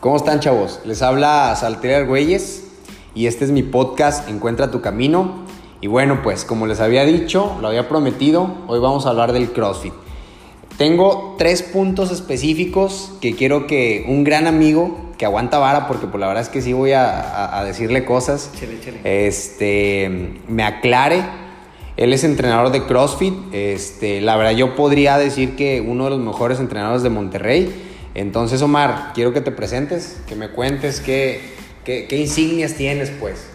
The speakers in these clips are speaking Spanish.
¿Cómo están, chavos? Les habla Salter Argüelles y este es mi podcast Encuentra tu camino. Y bueno, pues como les había dicho, lo había prometido, hoy vamos a hablar del CrossFit. Tengo tres puntos específicos que quiero que un gran amigo que aguanta vara, porque por pues, la verdad es que sí voy a, decirle cosas, este, me aclare. Él es entrenador de CrossFit. Este, la verdad, yo podría decir que uno de los mejores entrenadores de Monterrey. Entonces, Omar, quiero que te presentes, que me cuentes qué, qué, insignias tienes, pues.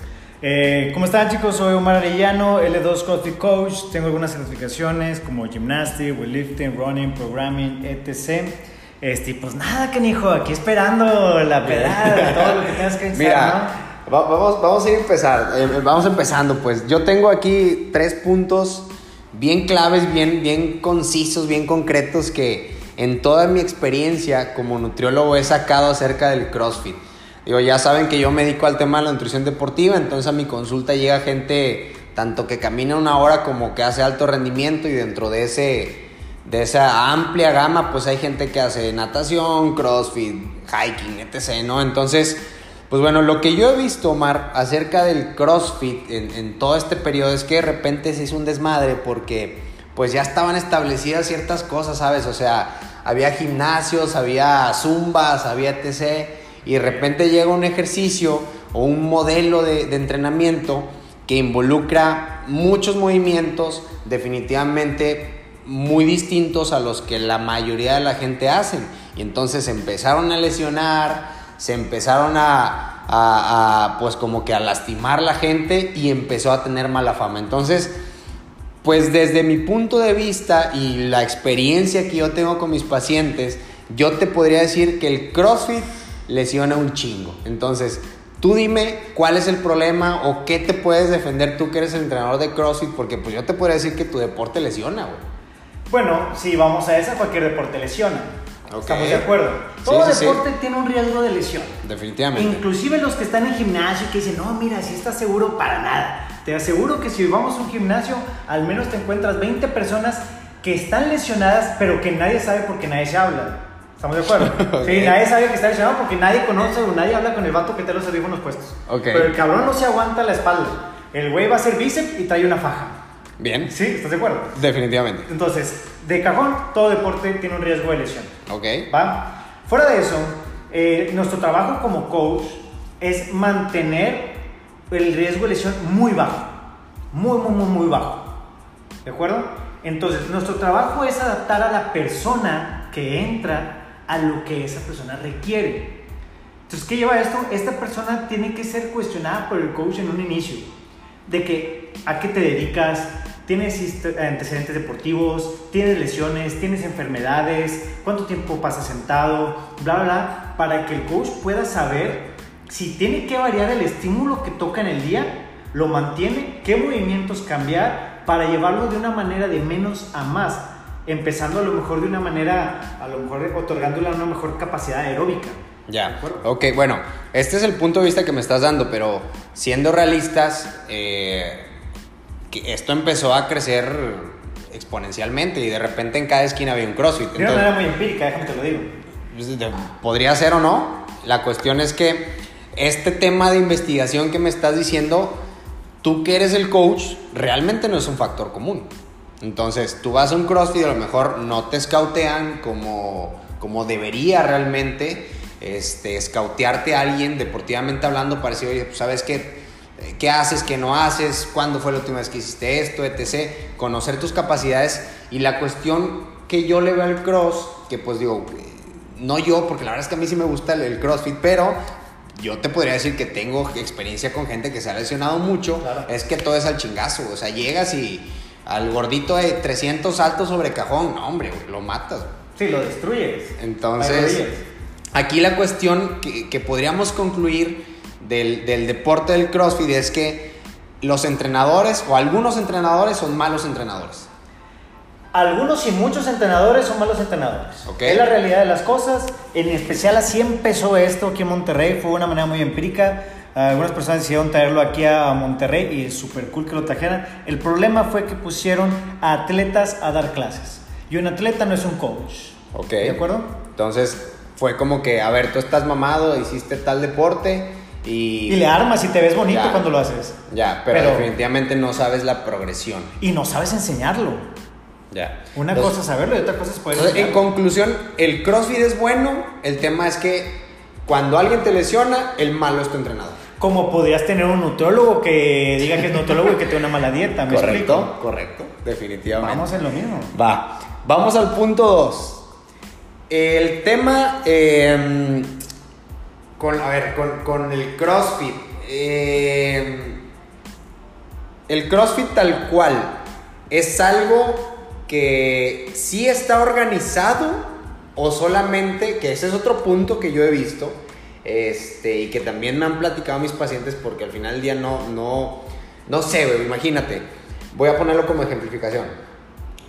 Eh, ¿Cómo están chicos? Soy Omar Arellano, L2 CrossFit Coach. Tengo algunas certificaciones como Gymnastics, Weightlifting, Running, Programming, etc. Este, pues nada, canijo, aquí esperando la pedada, todo lo que tengas que decir, Mira, vamos, vamos a ir a empezar, eh, vamos empezando, pues. Yo tengo aquí tres puntos bien claves, bien, bien concisos, bien concretos que en toda mi experiencia como nutriólogo he sacado acerca del CrossFit. Digo, ya saben que yo me dedico al tema de la nutrición deportiva, entonces a mi consulta llega gente tanto que camina una hora como que hace alto rendimiento y dentro de ese de esa amplia gama pues hay gente que hace natación, CrossFit, hiking, etc, ¿no? Entonces, pues bueno, lo que yo he visto, Omar, acerca del CrossFit en, en todo este periodo es que de repente se hizo un desmadre porque pues ya estaban establecidas ciertas cosas, ¿sabes? O sea, había gimnasios, había zumbas, había etc. Y de repente llega un ejercicio o un modelo de, entrenamiento que involucra muchos movimientos definitivamente muy distintos a los que la mayoría de la gente hacen. Y entonces se empezaron a lesionar, se empezaron a, a, pues como que a lastimar la gente y empezó a tener mala fama. Entonces, pues desde mi punto de vista y la experiencia que yo tengo con mis pacientes, yo te podría decir que el CrossFit lesiona un chingo. Entonces, tú dime cuál es el problema o qué te puedes defender tú que eres el entrenador de CrossFit, porque pues yo te podría decir que tu deporte lesiona, güey. Bueno, si vamos a esa, cualquier deporte lesiona. Estamos de acuerdo. Todo deporte tiene un riesgo de lesión. Definitivamente. Inclusive los que están en gimnasio y que dicen, no, mira, si estás seguro para nada. Te aseguro que si vamos a un gimnasio, al menos te encuentras 20 personas que están lesionadas, pero que nadie sabe porque nadie se habla. ¿Estamos de acuerdo? Sí, nadie sabe que está lesionado porque nadie conoce o nadie habla con el vato que te los audífonos puestos. Okay. Pero el cabrón no se aguanta la espalda. El güey va a hacer bíceps y trae una faja. Bien. Sí, ¿estás de acuerdo? Definitivamente. Entonces, de cajón, todo deporte tiene un riesgo de lesión. Ok. ¿Va? Fuera de eso, eh, nuestro trabajo como coach es mantener el riesgo de lesión muy bajo. Muy, muy, muy, muy bajo. ¿De acuerdo? Entonces, nuestro trabajo es adaptar a la persona que entra a lo que esa persona requiere. Entonces, ¿qué lleva esto? Esta persona tiene que ser cuestionada por el coach en un inicio. De que, ¿a qué te dedicas? ¿Tienes antecedentes deportivos? ¿Tienes lesiones? ¿Tienes enfermedades? ¿Cuánto tiempo pasas sentado? Bla, bla, para que el coach pueda saber si tiene que variar el estímulo que toca en el día, lo mantiene, qué movimientos cambiar para llevarlo de una manera de menos a más, empezando a lo mejor de una manera, a lo mejor otorgándole una mejor capacidad aeróbica. Ya, ok, bueno, este es el punto de vista que me estás dando, pero siendo realistas, eh, esto empezó a crecer exponencialmente y de repente en cada esquina había un CrossFit. De una manera muy empírica, déjame te lo digo. Pues, podría ser o no. La cuestión es que este tema de investigación que me estás diciendo, tú que eres el coach, realmente no es un factor común. Entonces, tú vas a un CrossFit y a lo mejor no te escautean como, como debería realmente este, escautearte a alguien deportivamente hablando para decir, oye, pues sabes qué, qué haces, qué no haces, cuándo fue la última vez que hiciste esto, etc. Conocer tus capacidades y la cuestión que yo le veo al cross, que pues digo, no yo, porque la verdad es que a mí sí me gusta el CrossFit, pero yo te podría decir que tengo experiencia con gente que se ha lesionado mucho, es que todo es al chingazo, o sea, llegas y al gordito de 300 saltos sobre cajón, no, hombre, lo matas. Sí, lo destruyes. Entonces, aquí la cuestión que, podríamos concluir del, del deporte del CrossFit es que los entrenadores o algunos entrenadores son malos entrenadores. Algunos y muchos entrenadores son malos entrenadores. Es la realidad de las cosas. En especial así empezó esto aquí en Monterrey. Fue de una manera muy empírica. Algunas personas decidieron traerlo aquí a Monterrey y es súper cool que lo trajeran. El problema fue que pusieron a atletas a dar clases. Y un atleta no es un coach. Ok. ¿De acuerdo? Entonces, fue como que, a ver, tú estás mamado, hiciste tal deporte y... Y le armas y te ves bonito Ya. cuando lo haces. Ya, pero, Pero- definitivamente no sabes la progresión. Y no sabes enseñarlo. Ya. Una Entonces- cosa es saberlo y otra cosa es poder Entonces, en conclusión, el CrossFit es bueno, el tema es que cuando alguien te lesiona, el malo es tu entrenador. Como podrías tener un nutriólogo que diga que es nutriólogo y que tiene una mala dieta. ¿me explico? correcto, definitivamente. Vamos en lo mismo. Va, vamos al punto 2. El tema eh, con, a ver, con, con el CrossFit. eh, el CrossFit tal cual es algo que sí está organizado o solamente, que ese es otro punto que yo he visto este, y que también me han platicado mis pacientes porque al final del día no, no, no sé, güey, imagínate. Voy a ponerlo como ejemplificación.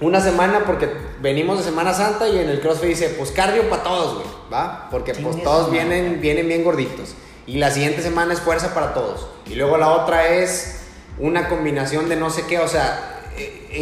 Una semana porque venimos de Semana Santa y en el CrossFit dice, pues cardio para todos, güey, ¿va? Porque pues todos vienen, vienen bien gorditos. Y la siguiente semana es fuerza para todos. Y luego la otra es una combinación de no sé qué, o sea,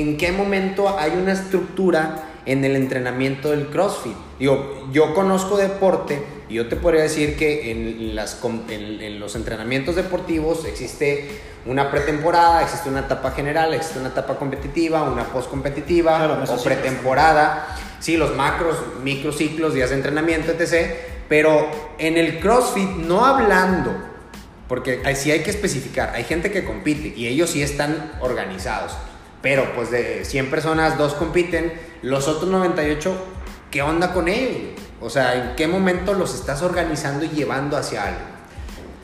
¿en qué momento hay una estructura en el entrenamiento del CrossFit? Digo, yo conozco deporte y yo te podría decir que en, las, en, en los entrenamientos deportivos existe una pretemporada, existe una etapa general, existe una etapa competitiva, una postcompetitiva Claro, o pretemporada. Sí, los macros, microciclos, días de entrenamiento, etc. Pero en el CrossFit, no hablando, porque sí hay que especificar, hay gente que compite y ellos sí están organizados. Pero pues de 100 personas, dos compiten, los otros 98, ¿qué onda con ellos? O sea, ¿en qué momento los estás organizando y llevando hacia algo?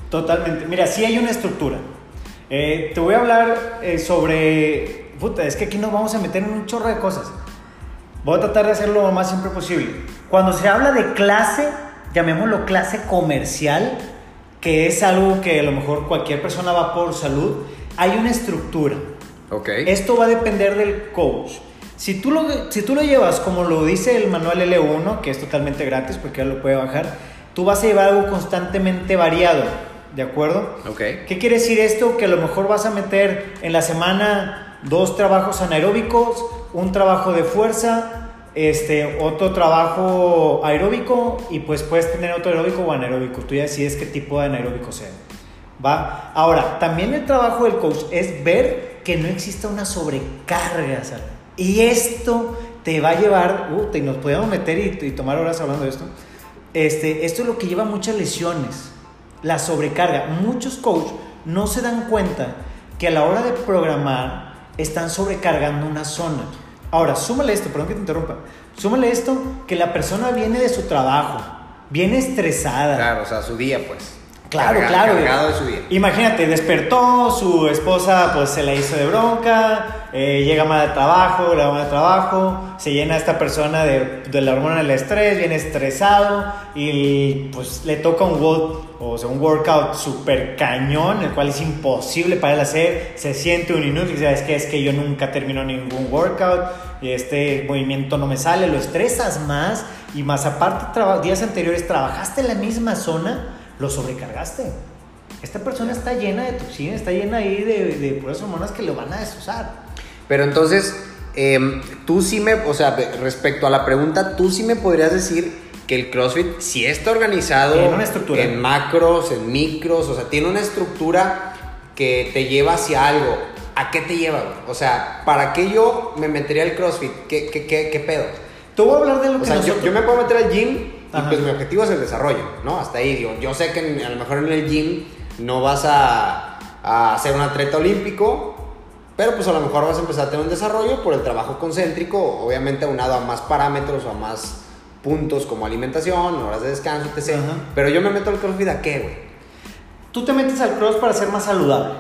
Totalmente. Mira, sí hay una estructura. Eh, te voy a hablar eh, sobre... Puta, es que aquí nos vamos a meter en un chorro de cosas. Voy a tratar de hacerlo lo más siempre posible. Cuando se habla de clase, llamémoslo clase comercial, que es algo que a lo mejor cualquier persona va por salud, hay una estructura. Ok. Esto va a depender del coach. Si tú, lo, si tú lo llevas como lo dice el manual L1, que es totalmente gratis porque ya lo puede bajar, tú vas a llevar algo constantemente variado, ¿de acuerdo? Ok. ¿Qué quiere decir esto? Que a lo mejor vas a meter en la semana dos trabajos anaeróbicos, un trabajo de fuerza, este, otro trabajo aeróbico y pues puedes tener otro aeróbico o anaeróbico. Tú ya decides qué tipo de anaeróbico sea. ¿Va? Ahora, también el trabajo del coach es ver que no exista una sobrecarga, ¿sabes? Y esto te va a llevar, uh, y nos podemos meter y, tomar horas hablando de esto. Este, esto es lo que lleva muchas lesiones, la sobrecarga. Muchos coaches no se dan cuenta que a la hora de programar están sobrecargando una zona. Ahora, súmale esto, perdón que te interrumpa. Súmale esto que la persona viene de su trabajo, viene estresada. Claro, o sea, su día, pues. Claro, claro. Cargado de su día. Imagínate, despertó, su esposa pues se la hizo de bronca, eh, llega mal al trabajo, le va mal al trabajo, se llena esta persona de, de la hormona del estrés, viene estresado y pues le toca un, wo- o sea, un workout súper cañón, el cual es imposible para él hacer, se siente un inútil, sabes que es que yo nunca termino ningún workout y este movimiento no me sale, lo estresas más y más aparte días anteriores trabajaste en la misma zona, lo sobrecargaste. Esta persona está llena de toxinas, está llena ahí de, de puras hormonas que lo van a destrozar. Pero entonces, em, tú sí me, o sea, respecto a la pregunta, tú sí me podrías decir que el CrossFit sí está organizado Tiene una estructura. en macros, en micros, o sea, tiene una estructura que te lleva hacia algo. ¿A qué te lleva? O sea, ¿para qué yo me metería al CrossFit? ¿Qué, qué, qué, qué pedo? Te voy a hablar de lo O que sea, yo, nosotros... yo me puedo meter al gym y pues mi objetivo es el desarrollo, ¿no? Hasta ahí, digo, yo sé que a lo mejor en el gym no vas a, a ser un atleta olímpico, pero pues a lo mejor vas a empezar a tener un desarrollo por el trabajo concéntrico, obviamente aunado a más parámetros o a más puntos como alimentación, horas de descanso, etc. Ajá. Pero yo me meto al CrossFit a qué, güey? Tú te metes al cross para ser más saludable,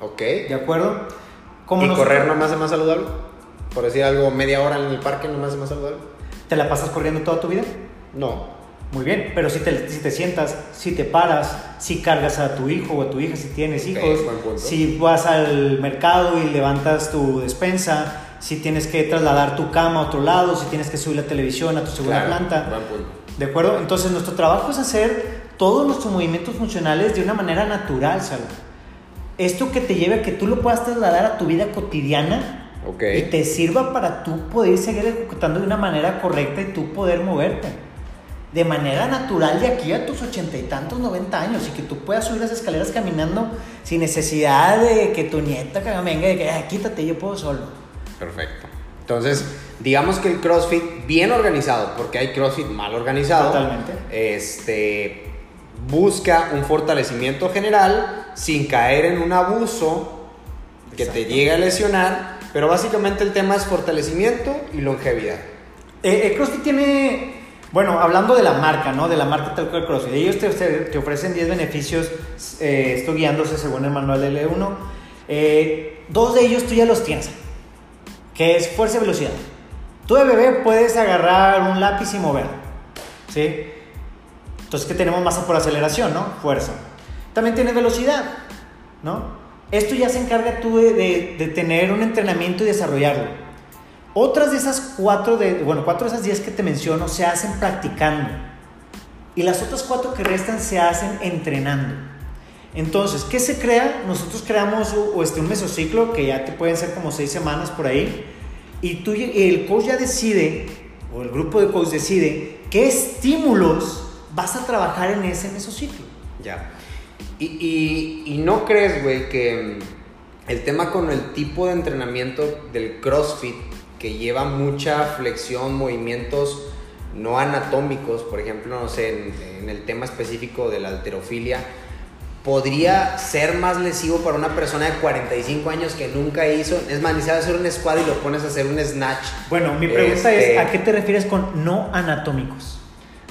¿Ok? ¿de acuerdo? ¿Y nos- correr no me hace más saludable? Por decir algo, media hora en el parque no me hace más saludable. ¿Te la pasas corriendo toda tu vida? No. Muy bien, pero si te, si te sientas, si te paras, si cargas a tu hijo o a tu hija, si tienes hijos, si vas al mercado y levantas tu despensa, si tienes que trasladar tu cama a otro lado, si tienes que subir la televisión a tu segunda Claro, planta. ¿De acuerdo? Entonces nuestro trabajo es hacer todos nuestros movimientos funcionales de una manera natural. Esto que te lleve a que tú lo puedas trasladar a tu vida cotidiana Ok. y te sirva para tú poder seguir ejecutando de una manera correcta y tú poder moverte. De manera natural de aquí a tus ochenta y tantos, noventa años y que tú puedas subir las escaleras caminando sin necesidad de que tu nieta venga y que quítate, yo puedo solo. Perfecto. Entonces, digamos que el CrossFit bien organizado, porque hay CrossFit mal organizado. Totalmente. Este busca un fortalecimiento general sin caer en un abuso que te llegue a lesionar, pero básicamente el tema es fortalecimiento y longevidad. Eh, el CrossFit tiene bueno, hablando de la marca, ¿no? De la marca Talco CrossFit. Ellos te, te, ofrecen 10 beneficios, eh, esto guiándose según el manual L1. Eh, dos de ellos tú ya los tienes, que es fuerza y velocidad. Tú de bebé puedes agarrar un lápiz y mover, ¿sí? Entonces, ¿qué tenemos masa por aceleración, no? Fuerza. También tienes velocidad, ¿no? Esto ya se encarga tú de, de, de tener un entrenamiento y desarrollarlo. Otras de esas cuatro, de, bueno, cuatro de esas diez que te menciono se hacen practicando. Y las otras cuatro que restan se hacen entrenando. Entonces, ¿qué se crea? Nosotros creamos o, este, un mesociclo que ya te pueden ser como seis semanas por ahí. Y tú, el coach ya decide, o el grupo de coach decide, qué estímulos vas a trabajar en ese mesociclo. Ya. Y, y, y no crees, güey, que el tema con el tipo de entrenamiento del CrossFit que lleva mucha flexión, movimientos no anatómicos, por ejemplo, no sé, en, el tema específico de la alterofilia, podría ser más lesivo para una persona de 45 años que nunca hizo, es más, ni hacer un squat y lo pones a hacer un snatch. Bueno, mi pregunta es, este, ¿a qué te refieres con no anatómicos?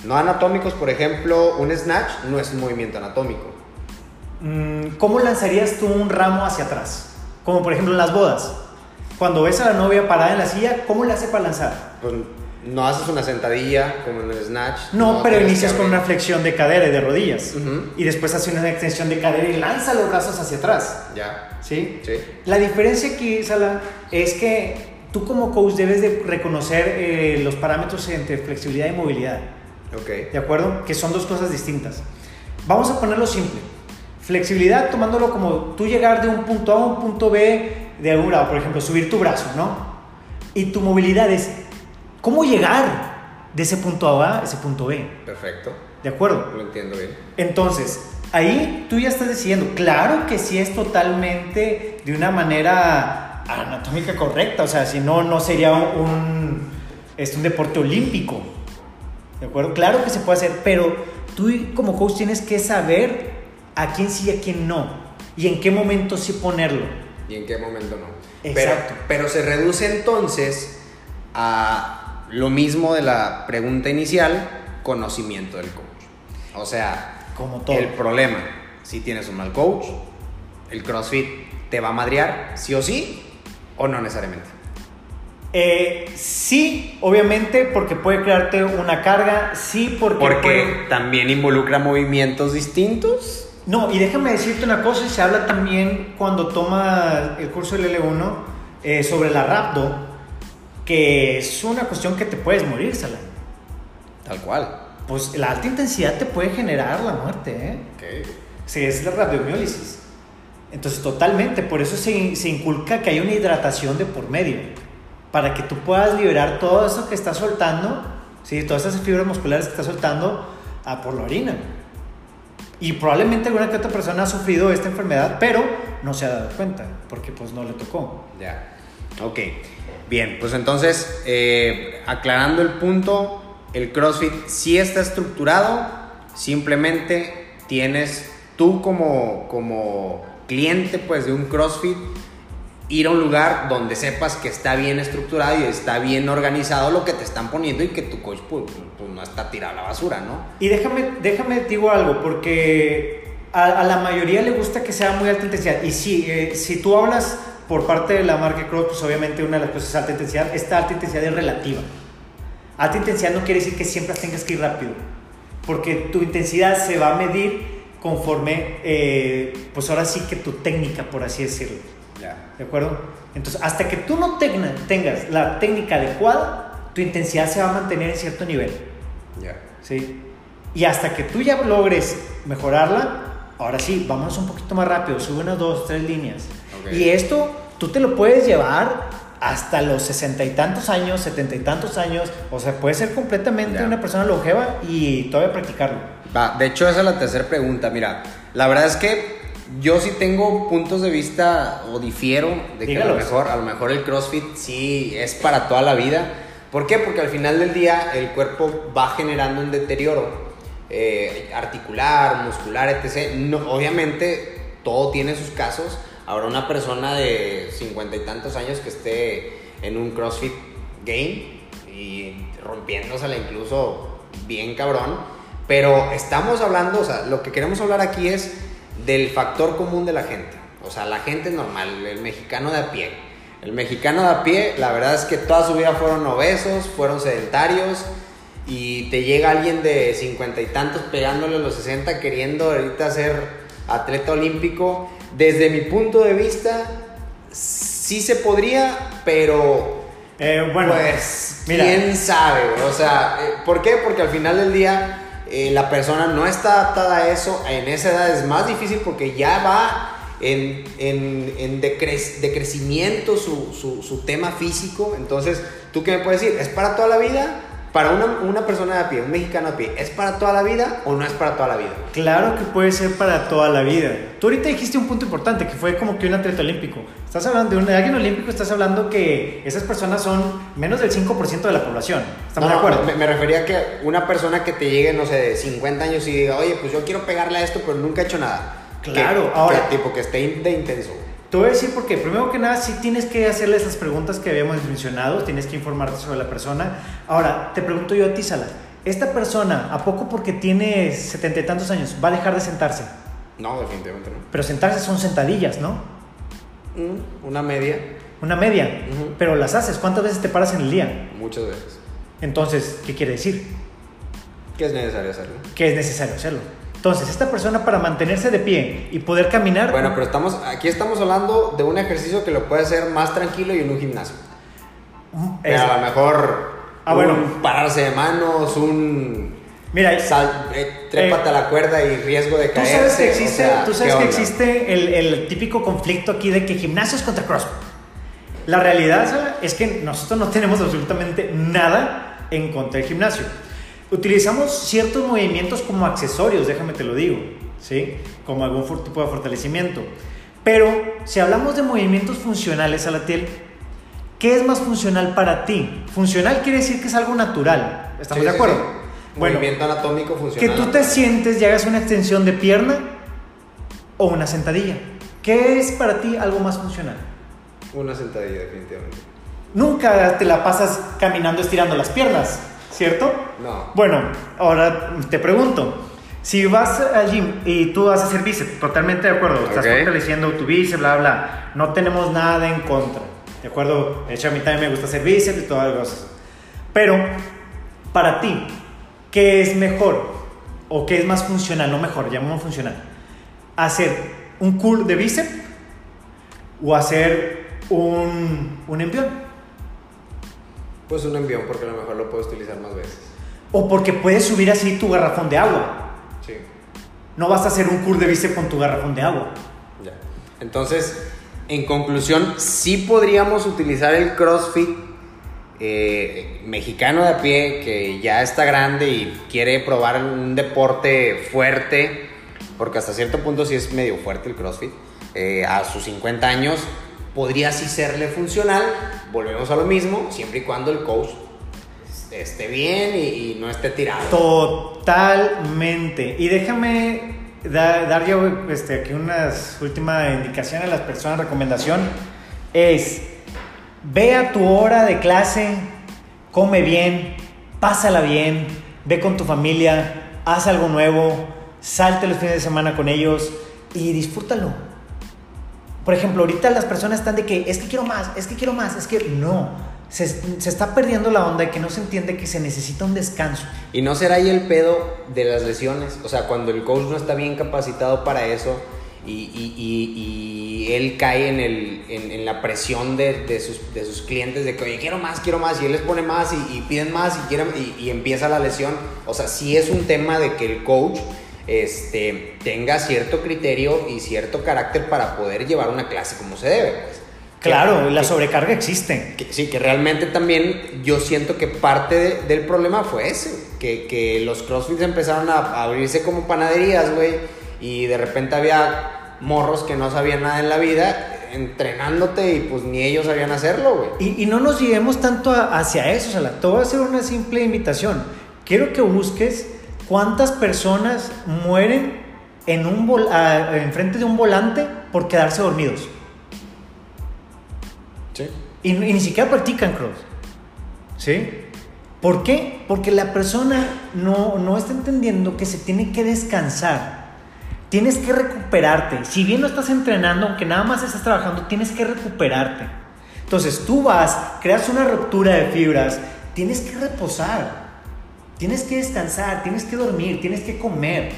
No anatómicos, por ejemplo, un snatch no es un movimiento anatómico. Mm, ¿Cómo lanzarías tú un ramo hacia atrás? Como por ejemplo en las bodas. Cuando ves a la novia parada en la silla, ¿cómo le hace para lanzar? Pues no haces una sentadilla como en el snatch. No, pero inicias con una flexión de cadera y de rodillas. Y después haces una extensión de cadera y lanza los brazos hacia atrás. Ya. ¿Sí? Sí. La diferencia aquí, Sala, es que tú como coach debes de reconocer eh, los parámetros entre flexibilidad y movilidad. Ok. ¿De acuerdo? Que son dos cosas distintas. Vamos a ponerlo simple. Flexibilidad tomándolo como tú llegar de un punto A a un punto B de algún grado, por ejemplo, subir tu brazo, ¿no? Y tu movilidad es cómo llegar de ese punto A a ese punto B. Perfecto. ¿De acuerdo? Lo entiendo bien. Entonces, ahí tú ya estás diciendo, claro que sí es totalmente de una manera anatómica correcta, o sea, si no, no sería un, es un deporte olímpico. ¿De acuerdo? Claro que se puede hacer, pero tú como coach tienes que saber a quién sí y a quién no, y en qué momento sí ponerlo y en qué momento no. Exacto. Pero, pero se reduce entonces a lo mismo de la pregunta inicial, conocimiento del coach. O sea, como todo. El problema, si tienes un mal coach, el CrossFit te va a madrear, sí o sí, o no necesariamente. Eh, sí, obviamente, porque puede crearte una carga, sí, porque... Porque también involucra movimientos distintos. No, y déjame decirte una cosa, se habla también cuando toma el curso del L1 eh, sobre la rapdo, que es una cuestión que te puedes morir, Sala. Tal cual. Pues la alta intensidad te puede generar la muerte, ¿eh? Okay. Sí, es la rabdomiólisis. Entonces, totalmente, por eso se, se inculca que hay una hidratación de por medio, para que tú puedas liberar todo eso que estás soltando, ¿sí? todas esas fibras musculares que estás soltando a por la orina. Y probablemente alguna que otra persona ha sufrido esta enfermedad, pero no se ha dado cuenta, porque pues no le tocó. Ya. Ok. Bien, pues entonces, eh, aclarando el punto, el CrossFit sí está estructurado, simplemente tienes tú como, como cliente pues de un CrossFit ir a un lugar donde sepas que está bien estructurado y está bien organizado lo que te están poniendo y que tu coach pues, pues no está tirado a la basura, ¿no? Y déjame, déjame digo algo, porque a, la mayoría le gusta que sea muy alta intensidad. Y sí, eh, si tú hablas por parte de la marca Cross, pues obviamente una de las cosas es alta intensidad. Esta alta intensidad es relativa. Alta intensidad no quiere decir que siempre tengas que ir rápido, porque tu intensidad se va a medir conforme, eh, pues ahora sí que tu técnica, por así decirlo. ¿De acuerdo? Entonces, hasta que tú no tengas la técnica adecuada, tu intensidad se va a mantener en cierto nivel. Ya. ¿Sí? Y hasta que tú ya logres mejorarla, ahora sí, vamos un poquito más rápido, sube unas dos, tres líneas. Y esto tú te lo puedes llevar hasta los sesenta y tantos años, setenta y tantos años. O sea, puede ser completamente Ya. una persona longeva y todavía practicarlo. Va, de hecho, esa es la tercera pregunta. Mira, la verdad es que yo sí tengo puntos de vista o difiero de que a lo, mejor, a lo mejor el CrossFit sí es para toda la vida. ¿Por qué? Porque al final del día el cuerpo va generando un deterioro eh, articular, muscular, etc. No, obviamente todo tiene sus casos. Habrá una persona de cincuenta y tantos años que esté en un CrossFit Game y rompiéndosela incluso bien cabrón. Pero estamos hablando, o sea, lo que queremos hablar aquí es del factor común de la gente. O sea, la gente normal, el mexicano de a pie. El mexicano de a pie, la verdad es que toda su vida fueron obesos, fueron sedentarios. Y te llega alguien de cincuenta y tantos pegándole los 60 queriendo ahorita ser atleta olímpico. Desde mi punto de vista, sí se podría, pero Eh, bueno, pues, mira. quién sabe, o sea, eh, ¿por qué? Porque al final del día eh, la persona no está adaptada a eso, en esa edad es más difícil porque ya va en, en, en decre- decrecimiento su, su, su tema físico, entonces, ¿tú qué me puedes decir? ¿Es para toda la vida? Para una, una persona de a pie, un mexicano a pie, ¿es para toda la vida o no es para toda la vida? Claro que puede ser para toda la vida. Tú ahorita dijiste un punto importante, que fue como que un atleta olímpico. Estás hablando de un alguien olímpico, estás hablando que esas personas son menos del 5% de la población. ¿Estamos No, de acuerdo? Me, me refería a que una persona que te llegue, no sé, de 50 años y diga, oye, pues yo quiero pegarle a esto, pero nunca he hecho nada. Claro, Que- ahora- que tipo que esté de intenso. Te voy a decir porque, primero que nada, sí tienes que hacerle esas preguntas que habíamos mencionado, tienes que informarte sobre la persona. Ahora, te pregunto yo a ti, Sala, ¿esta persona, a poco porque tiene setenta y tantos años, va a dejar de sentarse? No, definitivamente no. Pero sentarse son sentadillas, ¿no? Mm, Una media, Una media. Pero las haces, ¿cuántas veces te paras en el día? muchas veces. Entonces, ¿qué quiere decir? Que es necesario hacerlo. Que es necesario hacerlo. Entonces, esta persona para mantenerse de pie y poder caminar... Bueno, pero estamos, aquí estamos hablando de un ejercicio que lo puede hacer más tranquilo y en un gimnasio. Mm, Pero a lo mejor Ah, un bueno. pararse de manos, un Mira, sal, eh, trépate Eh, a la cuerda y riesgo de Tú caerse. sabes que o existe, sea, tú sabes ¿qué que existe el, el típico conflicto aquí de que gimnasios contra CrossFit. La realidad es que nosotros no tenemos absolutamente nada en contra del gimnasio. Utilizamos ciertos movimientos como accesorios, déjame te lo digo, ¿sí? Como algún tipo de fortalecimiento. Pero si hablamos de movimientos funcionales a la piel, ¿qué es más funcional para ti? Funcional quiere decir que es algo natural. ¿Estamos Sí, de sí, acuerdo? sí. Bueno, Movimiento anatómico que funciona. tú te sientes y hagas una extensión de pierna o una sentadilla. ¿Qué es para ti algo más funcional? Una sentadilla, definitivamente. Nunca te la pasas caminando estirando las piernas, ¿cierto? No. Bueno, ahora te pregunto, si vas al gym y tú vas a hacer bíceps, totalmente de acuerdo, estás Ok. fortaleciendo tu bíceps, bla, bla, no tenemos nada en contra, ¿de acuerdo? De hecho, a mí también me gusta hacer bíceps y todas las cosas. Pero, para ti, ¿qué es mejor o qué es más funcional? No mejor, llamamos funcional. ¿Hacer un curl de bíceps o hacer un, un envión? Pues un envión porque a lo mejor lo puedes utilizar más veces. O porque puedes subir así tu garrafón de agua. Sí. No vas a hacer un curl de bíceps con tu garrafón de agua. Ya. Entonces, en conclusión, sí podríamos utilizar el CrossFit eh, mexicano de a pie que ya está grande y quiere probar un deporte fuerte, porque hasta cierto punto sí es medio fuerte el CrossFit, eh, a sus 50 años podría sí serle funcional, volvemos a lo mismo, siempre y cuando el coach esté bien y, y no esté tirado. Totalmente. Y déjame da- dar yo este, aquí unas última indicación a las personas, recomendación. Es, ve a tu hora de clase, come bien, pásala bien, ve con tu familia, haz algo nuevo, salte los fines de semana con ellos y disfrútalo. Por ejemplo, ahorita las personas están de que es que quiero más, es que quiero más, es que no. Se, se está perdiendo la onda de que no se entiende que se necesita un descanso. Y no será ahí el pedo de las lesiones. O sea, cuando el coach no está bien capacitado para eso y, y- y- él cae en, el, en, la presión de, de sus, de sus clientes de que, oye, quiero más, quiero más. Y él les pone más y, y piden más y, quieren, y, y empieza la lesión. O sea, sí es un tema de que el coach este, tenga cierto criterio y cierto carácter para poder llevar una clase como se debe. Pues. Claro, la sobrecarga existe. sí, que realmente también yo siento que parte del problema fue ese, que, que los CrossFits empezaron a, abrirse como panaderías, güey, y de repente había morros que no sabían nada en la vida entrenándote y pues ni ellos sabían hacerlo, güey. Y, y, no nos lleguemos tanto hacia eso, o sea, te voy a hacer una simple invitación. Quiero que busques cuántas personas mueren en un enfrente de un volante por quedarse dormidos. Y, ni siquiera practican cross. ¿Sí? ¿Por qué? Porque la persona no, no está entendiendo que se tiene que descansar. Tienes que recuperarte. Si bien no estás entrenando, aunque nada más estás trabajando, tienes que recuperarte. Entonces tú vas, creas una ruptura de fibras, tienes que reposar, tienes que descansar, tienes que dormir, tienes que comer.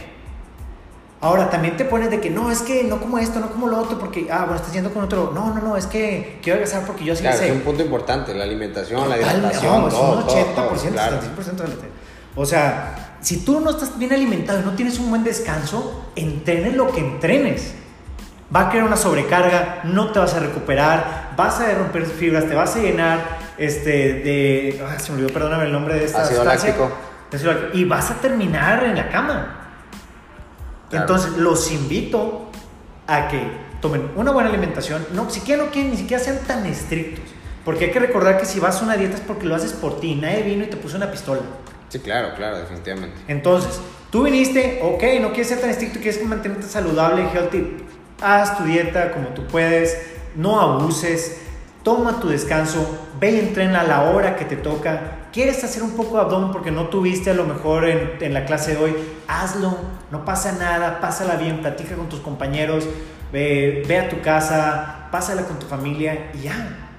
Ahora, también te pones de que no, es que no como esto, no como lo otro, porque, ah, bueno, estás yendo con otro. No, no, no, es que quiero adelgazar porque yo así claro, sé. Es un punto importante, la alimentación, la hidratación. No, es un 80%, claro. 75% de O sea, si tú no estás bien alimentado y no tienes un buen descanso, entrenes lo que entrenes. Va a crear una sobrecarga, no te vas a recuperar, vas a romper fibras, te vas a llenar este, de. Ah, se me olvidó, perdóname el nombre de esta Ácido láctico. Y vas a terminar en la cama. Entonces, los invito a que tomen una buena alimentación. No, siquiera no quieren, ni siquiera sean tan estrictos. Porque hay que recordar que si vas a una dieta es porque lo haces por ti. Nadie vino y te puso una pistola. Sí, claro, claro, definitivamente. Entonces, tú viniste, ok, no quieres ser tan estricto, quieres mantenerte saludable, healthy. Haz tu dieta como tú puedes, no abuses, toma tu descanso, ve y entrena a la hora que te toca ¿Quieres hacer un poco de abdomen porque no tuviste a lo mejor en, la clase de hoy? Hazlo, no pasa nada, pásala bien, platica con tus compañeros, ve, ve a tu casa, pásala con tu familia y ya.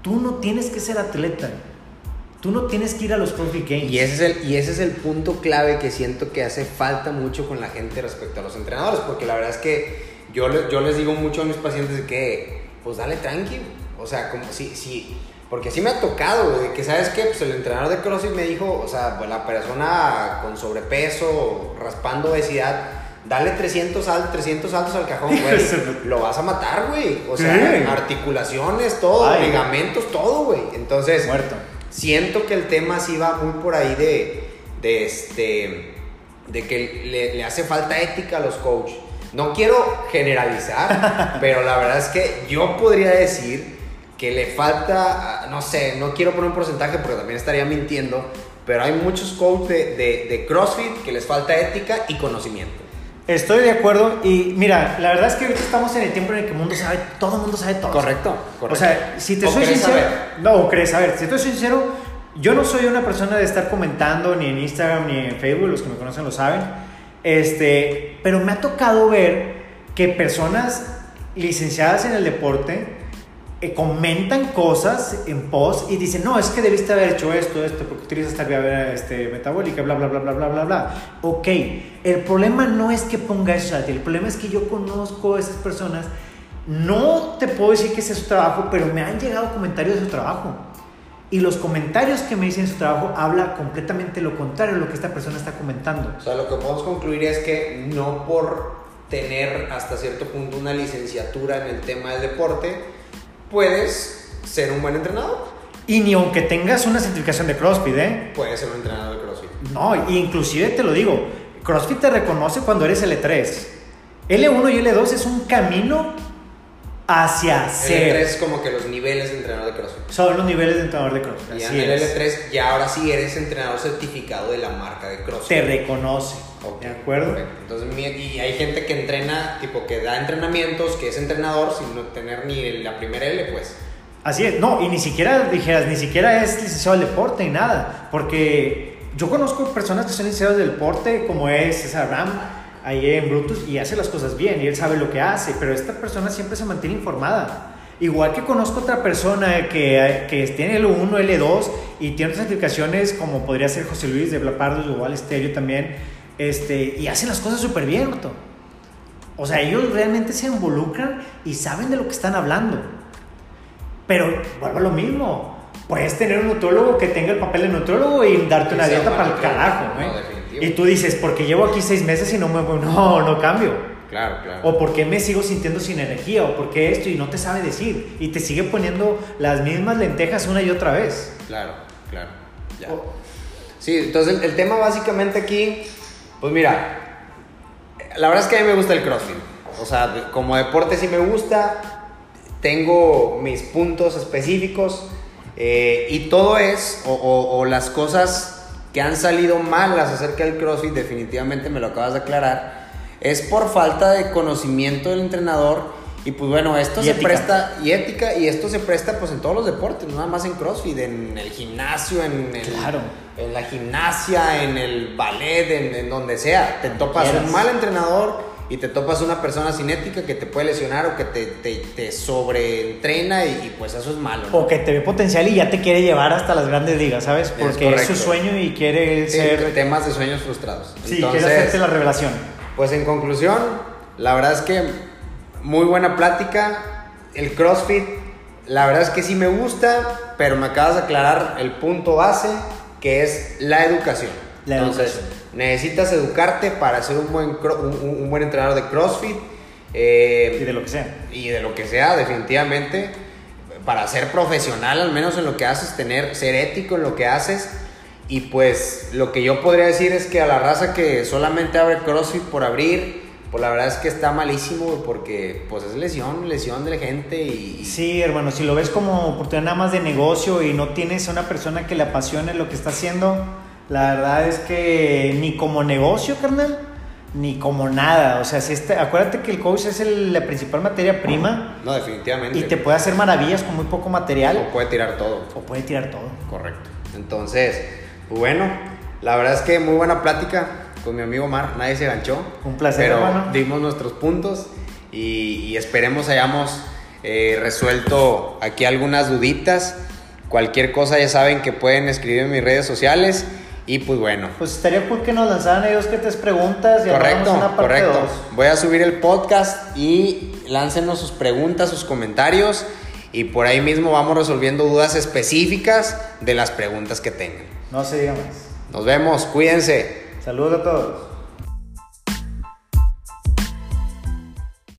Tú no tienes que ser atleta. Tú no tienes que ir a los Profit Games. Y ese, es el, y ese es el punto clave que siento que hace falta mucho con la gente respecto a los entrenadores, porque la verdad es que yo, yo les digo mucho a mis pacientes que, pues dale tranqui, o sea, como si, si porque sí me ha tocado, de que sabes qué, pues el entrenador de CrossFit me dijo, o sea, pues la persona con sobrepeso, raspando obesidad, dale 300, al, 300 saltos al cajón, güey. lo vas a matar, güey. O sea, articulaciones, todo, ligamentos, todo, güey. Entonces, Muerto. siento que el tema sí va muy por ahí de, de este, de que le, le hace falta ética a los coaches. No quiero generalizar, pero la verdad es que yo podría decir que le falta, no sé, no quiero poner un porcentaje porque también estaría mintiendo, pero hay muchos coaches de, de, CrossFit que les falta ética y conocimiento. Estoy de acuerdo y mira, la verdad es que ahorita estamos en el tiempo en el que el mundo sabe, todo el mundo sabe todo. Correcto, correcto. O sea, si te soy sincero, no, crees saber, si te soy sincero, yo no soy una persona de estar comentando ni en Instagram ni en Facebook, los que me conocen lo saben. Este, pero me ha tocado ver que personas licenciadas en el deporte eh, comentan cosas en post y dicen, no, es que debiste haber hecho esto, esto, porque utilizas esta vía este, metabólica, bla, bla, bla, bla, bla, bla, bla. Ok, el problema no es que ponga a ti, el problema es que yo conozco a esas personas, no te puedo decir que ese es su trabajo, pero me han llegado comentarios de su trabajo. Y los comentarios que me dicen de su trabajo habla completamente lo contrario de lo que esta persona está comentando. O sea, lo que podemos concluir es que no por tener hasta cierto punto una licenciatura en el tema del deporte, puedes ser un buen entrenador. Y ni aunque tengas una certificación de CrossFit, ¿eh? Puedes ser un entrenador de CrossFit. No, inclusive te lo digo, CrossFit te reconoce cuando eres L3. L1 y L2 es un camino hacia ser. L3 es como que los niveles de entrenador de CrossFit. Son los niveles de entrenador de CrossFit. Y en el L3 ya ahora sí eres entrenador certificado de la marca de CrossFit. Te reconoce. ¿De acuerdo? Entonces, y hay gente que entrena, tipo que da entrenamientos, que es entrenador sin no tener ni la primera L, pues. Así es, no, y ni siquiera dijeras, ni siquiera es licenciado del deporte ni nada, porque yo conozco personas que son licenciados del deporte, como es César Ram, ahí en Brutus, y hace las cosas bien, y él sabe lo que hace, pero esta persona siempre se mantiene informada. Igual que conozco otra persona que, que tiene L1, L2 y tiene otras certificaciones, como podría ser José Luis de Blapardo, igual Estéreo también este, y hacen las cosas súper bien, O sea, ellos realmente se involucran y saben de lo que están hablando. Pero vuelvo a lo mismo. Puedes tener un nutrólogo que tenga el papel de nutrólogo y darte una dieta para el carajo, Y tú dices, porque llevo aquí seis meses y no me... No, no cambio. Claro, claro. O por qué me sigo sintiendo sin energía, o por qué esto, y no te sabe decir. Y te sigue poniendo las mismas lentejas una y otra vez. Claro, claro. Ya. O- Sí, entonces el, el tema básicamente aquí, pues mira, la verdad es que a mí me gusta el CrossFit. O sea, como deporte sí me gusta, tengo mis puntos específicos eh, y todo es, o, o- o las cosas que han salido malas acerca del CrossFit, definitivamente me lo acabas de aclarar, es por falta de conocimiento del entrenador. Y pues bueno, esto Y se ética. presta, y ética, y esto se presta pues en todos los deportes, no nada más en CrossFit, en el gimnasio, en, el- Claro. en la gimnasia, en el ballet, en, en donde sea. Te topas un mal entrenador y te topas una persona sin ética que te puede lesionar o que te, te, te sobreentrena y, y, pues eso es malo. ¿no? O que te ve potencial y ya te quiere llevar hasta las grandes ligas, ¿sabes? Porque es, su sueño y quiere Sí, ser. temas de sueños frustrados. Sí, Entonces, quiere hacerte la revelación. Pues en conclusión, la verdad es que muy buena plática. El CrossFit, la verdad es que sí me gusta, pero me acabas de aclarar el punto base, que es la educación. La Entonces, educación. Necesitas educarte para ser un buen, un, un buen entrenador de CrossFit. eh, Y de lo que sea. y de lo que sea, definitivamente, para ser profesional, al menos en lo que haces, tener, ser ético en lo que haces. Y pues lo que yo podría decir es que a la raza que solamente abre CrossFit por abrir, pues la verdad es que está malísimo, porque pues es lesión, lesión de la gente y... Sí, hermano, si lo ves como oportunidad nada más de negocio y no tienes a una persona que le apasione lo que está haciendo, la verdad es que ni como negocio, carnal, ni como nada. O sea, si este, acuérdate que el coach es el- la principal materia prima No, definitivamente. y te puede hacer maravillas con muy poco material O puede tirar todo. o puede tirar todo. Correcto. Entonces, pues bueno, la verdad es que muy buena plática con mi amigo Mar, nadie se ganchó. Un placer, Pero hermano. dimos nuestros puntos y, y esperemos hayamos eh, resuelto aquí algunas duditas. Cualquier cosa ya saben que pueden escribir en mis redes sociales y pues bueno. Pues estaría cool que nos lanzaran ellos que te preguntas y Correcto, una parte correcto. dos. Voy a subir el podcast y láncenos sus preguntas, sus comentarios y por ahí mismo vamos resolviendo dudas específicas de las preguntas que tengan. No se diga más. Nos vemos, cuídense. Saludos a todos.